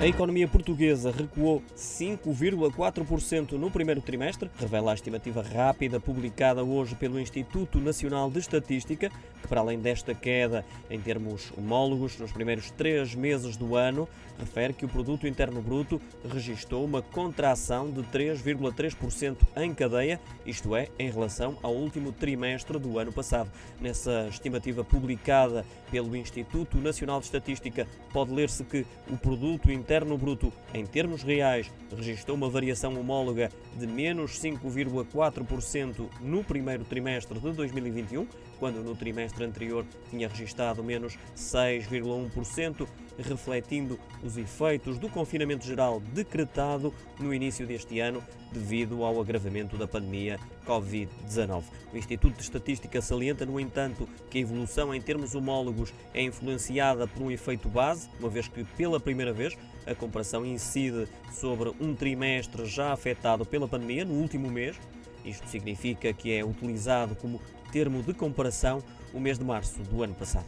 A economia portuguesa recuou 5,4% no primeiro trimestre, revela a estimativa rápida publicada hoje pelo Instituto Nacional de Estatística, que, para além desta queda em termos homólogos nos primeiros três meses do ano, refere que o produto interno bruto registrou uma contração de 3,3% em cadeia, isto é, em relação ao último trimestre do ano passado. Nessa estimativa publicada pelo Instituto Nacional de Estatística, pode ler-se que o produto interno interno bruto, em termos reais, registrou uma variação homóloga de menos 5,4% no primeiro trimestre de 2021, quando no trimestre anterior tinha registrado menos 6,1%, refletindo os efeitos do confinamento geral decretado no início deste ano devido ao agravamento da pandemia Covid-19. O Instituto de Estatística salienta, no entanto, que a evolução em termos homólogos é influenciada por um efeito base, uma vez que, pela primeira vez, a comparação incide sobre um trimestre já afetado pela pandemia no último mês. Isto significa que é utilizado como termo de comparação o mês de março do ano passado.